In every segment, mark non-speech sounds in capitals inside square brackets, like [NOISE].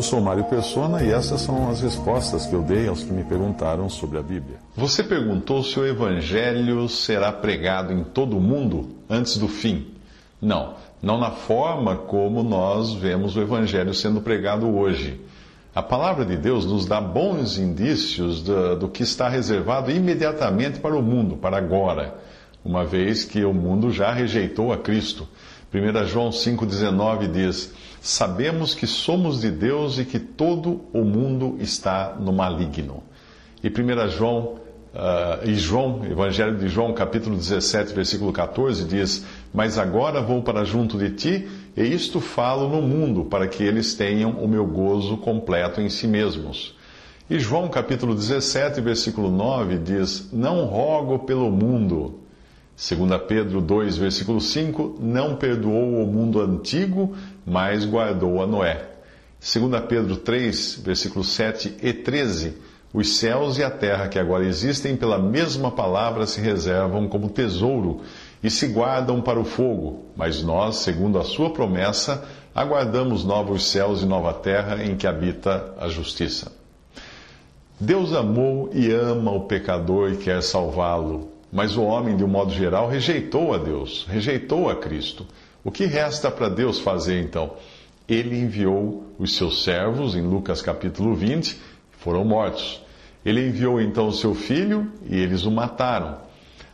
Eu sou Mário Persona e essas são as respostas que eu dei aos que me perguntaram sobre a Bíblia. Você perguntou se o Evangelho será pregado em todo o mundo antes do fim. Não, não na forma como nós vemos o Evangelho sendo pregado hoje. A palavra de Deus nos dá bons indícios do, do, que está reservado imediatamente para o mundo, para agora, uma vez que o mundo já rejeitou a Cristo. 1 João 5,19 diz: Sabemos que somos de Deus e que todo o mundo está no maligno. E 1 João, uh, e João, Evangelho de João, capítulo 17, versículo 14, diz: Mas agora vou para junto de ti, e isto falo no mundo, para que eles tenham o meu gozo completo em si mesmos. E João, capítulo 17, versículo 9, diz: Não rogo pelo mundo 2 Pedro 2, versículo 5, não perdoou o mundo antigo, mas guardou a Noé. 2 Pedro 3, versículos 7 e 13, os céus e a terra que agora existem pela mesma palavra se reservam como tesouro e se guardam para o fogo, mas nós, segundo a sua promessa, aguardamos novos céus e nova terra em que habita a justiça. Deus amou e ama o pecador e quer salvá-lo. Mas o homem, de um modo geral, rejeitou a Deus, rejeitou a Cristo. O que resta para Deus fazer então? Ele enviou os seus servos, em Lucas capítulo 20, foram mortos. Ele enviou então o seu filho e eles o mataram.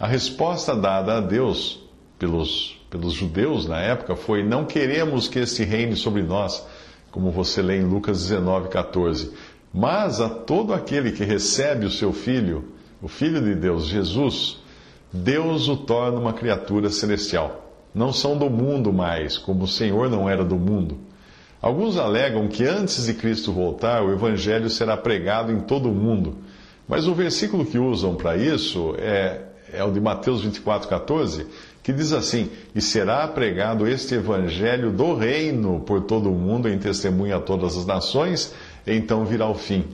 A resposta dada a Deus pelos, pelos judeus na época foi: Não queremos que este reine sobre nós, como você lê em Lucas 19, 14. Mas a todo aquele que recebe o seu filho, o Filho de Deus, Jesus, Deus o torna uma criatura celestial. Não são do mundo mais, como o Senhor não era do mundo. Alguns alegam que antes de Cristo voltar, o Evangelho será pregado em todo o mundo. Mas o versículo que usam para isso é, é o de Mateus 24, 14, que diz assim: E será pregado este Evangelho do reino por todo o mundo em testemunho a todas as nações, então virá o fim.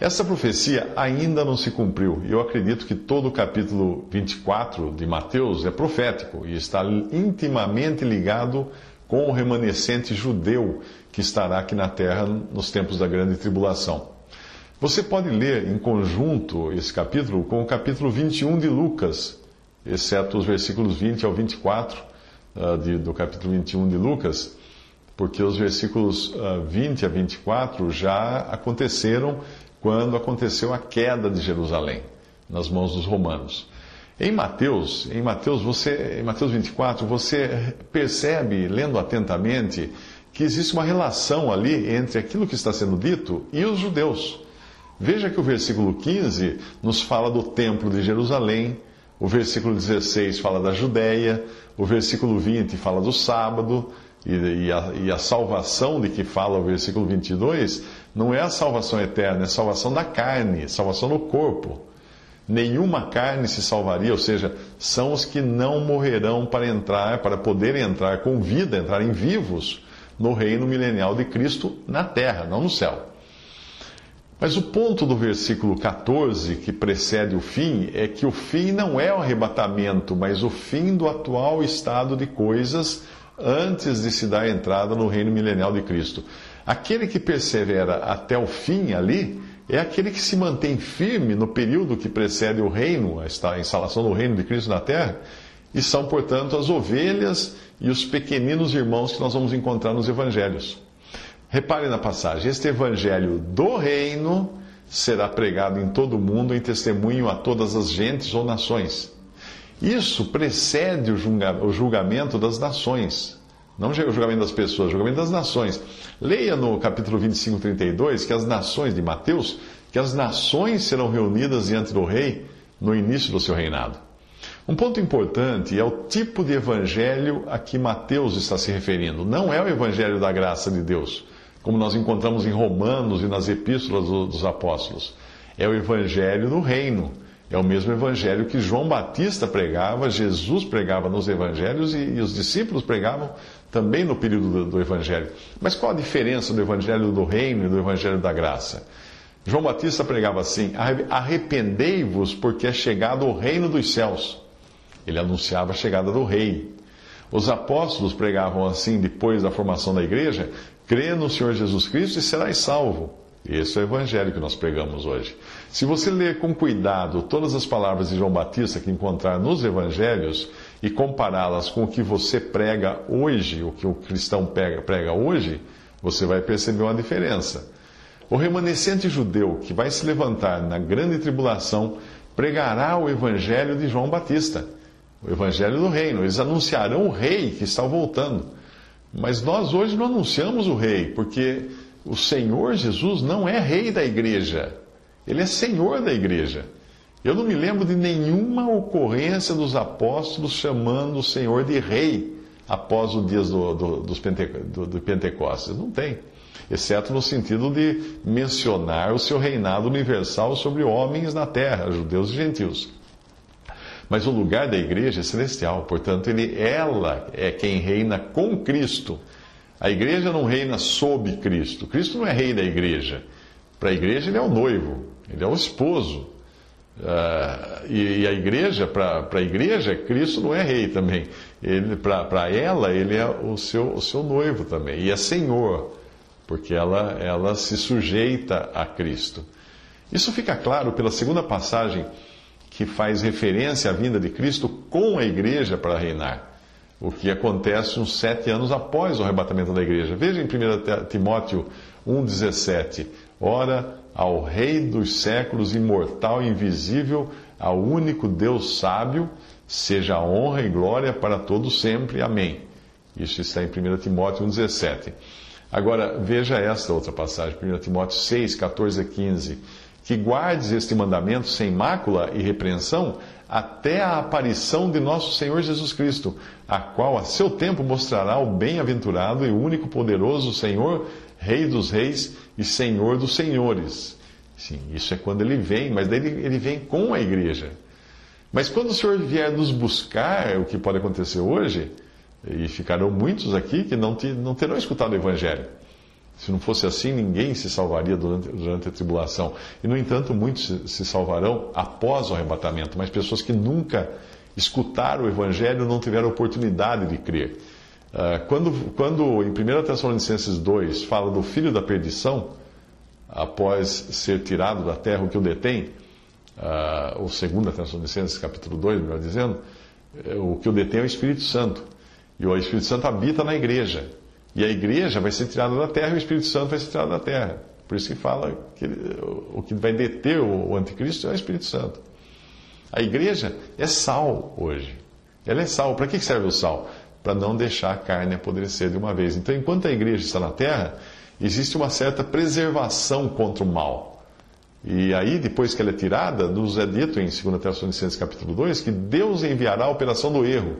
Essa profecia ainda não se cumpriu, e eu acredito que todo o capítulo 24 de Mateus é profético e está intimamente ligado com o remanescente judeu que estará aqui na terra nos tempos da grande tribulação. Você pode ler em conjunto esse capítulo com o capítulo 21 de Lucas, exceto os versículos 20 ao 24 uh, de, do capítulo 21 de Lucas, porque os versículos uh, 20 a 24 já aconteceram quando aconteceu a queda de Jerusalém nas mãos dos romanos. Em Mateus, em Mateus, você, em Mateus 24, você percebe, lendo atentamente, que existe uma relação ali entre aquilo que está sendo dito e os judeus. Veja que o versículo 15 nos fala do templo de Jerusalém, o versículo 16 fala da Judéia, o versículo 20 fala do sábado, e, e, a, e a salvação de que fala o versículo 22 não é a salvação eterna, é a salvação da carne, salvação no corpo. Nenhuma carne se salvaria, ou seja, são os que não morrerão para entrar, para poder entrar com vida, entrarem vivos no reino milenial de Cristo na terra, não no céu. Mas o ponto do versículo 14, que precede o fim, é que o fim não é o arrebatamento, mas o fim do atual estado de coisas antes de se dar entrada no reino milenial de Cristo. Aquele que persevera até o fim ali é aquele que se mantém firme no período que precede o reino, a instalação do reino de Cristo na terra, e são, portanto, as ovelhas e os pequeninos irmãos que nós vamos encontrar nos evangelhos. Repare na passagem: este evangelho do reino será pregado em todo o mundo em testemunho a todas as gentes ou nações. Isso precede o julgamento das nações. Não o julgamento das pessoas, o julgamento das nações. Leia no capítulo 25, 32, que as nações de Mateus, que as nações serão reunidas diante do rei no início do seu reinado. Um ponto importante é o tipo de evangelho a que Mateus está se referindo. Não é o evangelho da graça de Deus, como nós encontramos em Romanos e nas epístolas dos apóstolos. É o evangelho do reino. É o mesmo evangelho que João Batista pregava, Jesus pregava nos evangelhos e, e os discípulos pregavam também no período do, do evangelho. Mas qual a diferença do evangelho do reino e do evangelho da graça? João Batista pregava assim: arrependei-vos, porque é chegado o reino dos céus. Ele anunciava a chegada do rei. Os apóstolos pregavam assim depois da formação da igreja: crê no Senhor Jesus Cristo e serás salvo. Esse é o evangelho que nós pregamos hoje. Se você ler com cuidado todas as palavras de João Batista que encontrar nos evangelhos e compará-las com o que você prega hoje, o que o cristão prega hoje, você vai perceber uma diferença. O remanescente judeu que vai se levantar na grande tribulação pregará o evangelho de João Batista o evangelho do reino. Eles anunciarão o rei que está voltando. Mas nós hoje não anunciamos o rei, porque o Senhor Jesus não é rei da igreja. Ele é senhor da igreja. Eu não me lembro de nenhuma ocorrência dos apóstolos chamando o Senhor de rei após os dias do, do, dos Pente, do, do Pentecostes. Não tem. Exceto no sentido de mencionar o seu reinado universal sobre homens na terra, judeus e gentios. Mas o lugar da igreja é celestial, portanto, ele, ela é quem reina com Cristo. A igreja não reina sob Cristo. Cristo não é rei da igreja. Para a igreja, ele é o noivo, ele é o esposo. Uh, e, e, a igreja, para a igreja, Cristo não é rei também. Para ela, ele é o seu, o seu noivo também. E é senhor, porque ela, ela se sujeita a Cristo. Isso fica claro pela segunda passagem que faz referência à vinda de Cristo com a igreja para reinar. O que acontece uns sete anos após o arrebatamento da igreja. Veja em 1 Timóteo 1,17: Ora, ao Rei dos séculos, imortal e invisível, ao único Deus sábio, seja honra e glória para todos sempre. Amém. Isso está em 1 Timóteo 1,17. Agora, veja esta outra passagem, 1 Timóteo 6, 14 a 15 que guardes este mandamento sem mácula e repreensão até a aparição de nosso Senhor Jesus Cristo, a qual a seu tempo mostrará o bem-aventurado e único poderoso Senhor, Rei dos Reis e Senhor dos Senhores. Sim, isso é quando ele vem, mas daí ele, ele vem com a igreja. Mas quando o Senhor vier nos buscar, o que pode acontecer hoje, e ficarão muitos aqui que não, te, não terão escutado o Evangelho. Se não fosse assim, ninguém se salvaria durante, durante a tribulação. E, no entanto, muitos se, se salvarão após o arrebatamento, mas pessoas que nunca escutaram o Evangelho não tiveram oportunidade de crer. Uh, quando, quando em 1 Tessalonicenses 2 fala do filho da perdição, após ser tirado da terra o que o detém, uh, ou 2 Tessalonicenses capítulo 2, melhor dizendo, eh, o que o detém é o Espírito Santo. E o Espírito Santo habita na igreja. E a igreja vai ser tirada da terra e o Espírito Santo vai ser tirado da terra. Por isso que fala que o que vai deter o anticristo é o Espírito Santo. A igreja é sal hoje. Ela é sal. Para que serve o sal? Para não deixar a carne apodrecer de uma vez. Então, enquanto a igreja está na terra, existe uma certa preservação contra o mal. E aí, depois que ela é tirada, nos é dito em 2 Tessalonicenses capítulo 2 que Deus enviará a operação do erro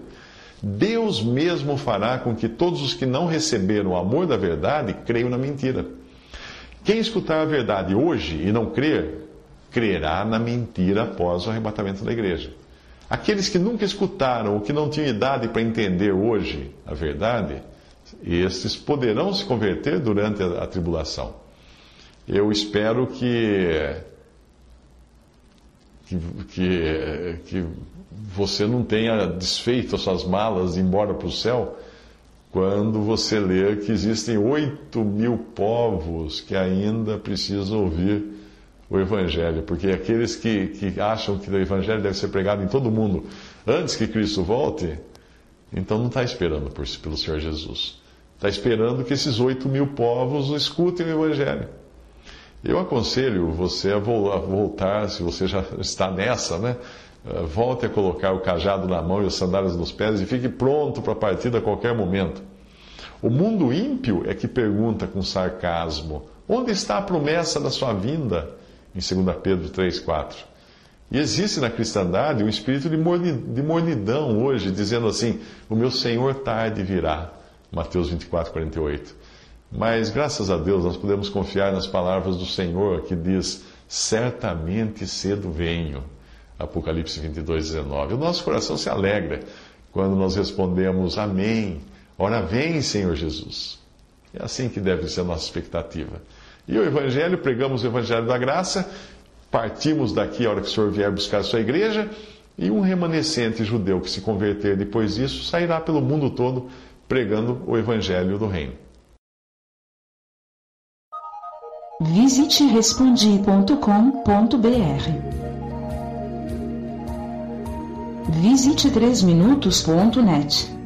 Deus mesmo fará com que todos os que não receberam o amor da verdade creiam na mentira. Quem escutar a verdade hoje e não crer, crerá na mentira após o arrebatamento da igreja. Aqueles que nunca escutaram ou que não tinham idade para entender hoje a verdade, estes poderão se converter durante a, tribulação. Eu espero que, que, que, que você não tenha desfeito as suas malas e embora para o céu, quando você ler que existem oito mil povos que ainda precisam ouvir o Evangelho, porque aqueles que, que acham que o Evangelho deve ser pregado em todo mundo antes que Cristo volte, então não está esperando por, pelo Senhor Jesus. Está esperando que esses oito mil povos escutem o Evangelho. Eu aconselho você a voltar, se você já [LAUGHS] está nessa, né? Eh, volte a colocar o cajado na mão e os sandálios nos pés e fique pronto para partir a qualquer momento. O mundo ímpio é que pergunta com sarcasmo: onde está a promessa da sua vinda? Em 2 Pedro 3,4. E existe na cristandade um espírito de mornidão hoje, dizendo assim: o meu Senhor tarde virá. Mateus 24, 48. Mas graças a Deus nós podemos confiar nas palavras do Senhor que diz: certamente cedo venho. Apocalipse 22, 19. O nosso coração se alegra quando nós respondemos Amém. Ora vem, Senhor Jesus. É assim que deve ser a nossa expectativa. E o Evangelho, pregamos o Evangelho da graça, partimos daqui a hora que o Senhor vier buscar a sua igreja, e um remanescente judeu que se converter depois disso sairá pelo mundo todo pregando o Evangelho do Reino. Visite respondi.com.br Visite 3minutos.net.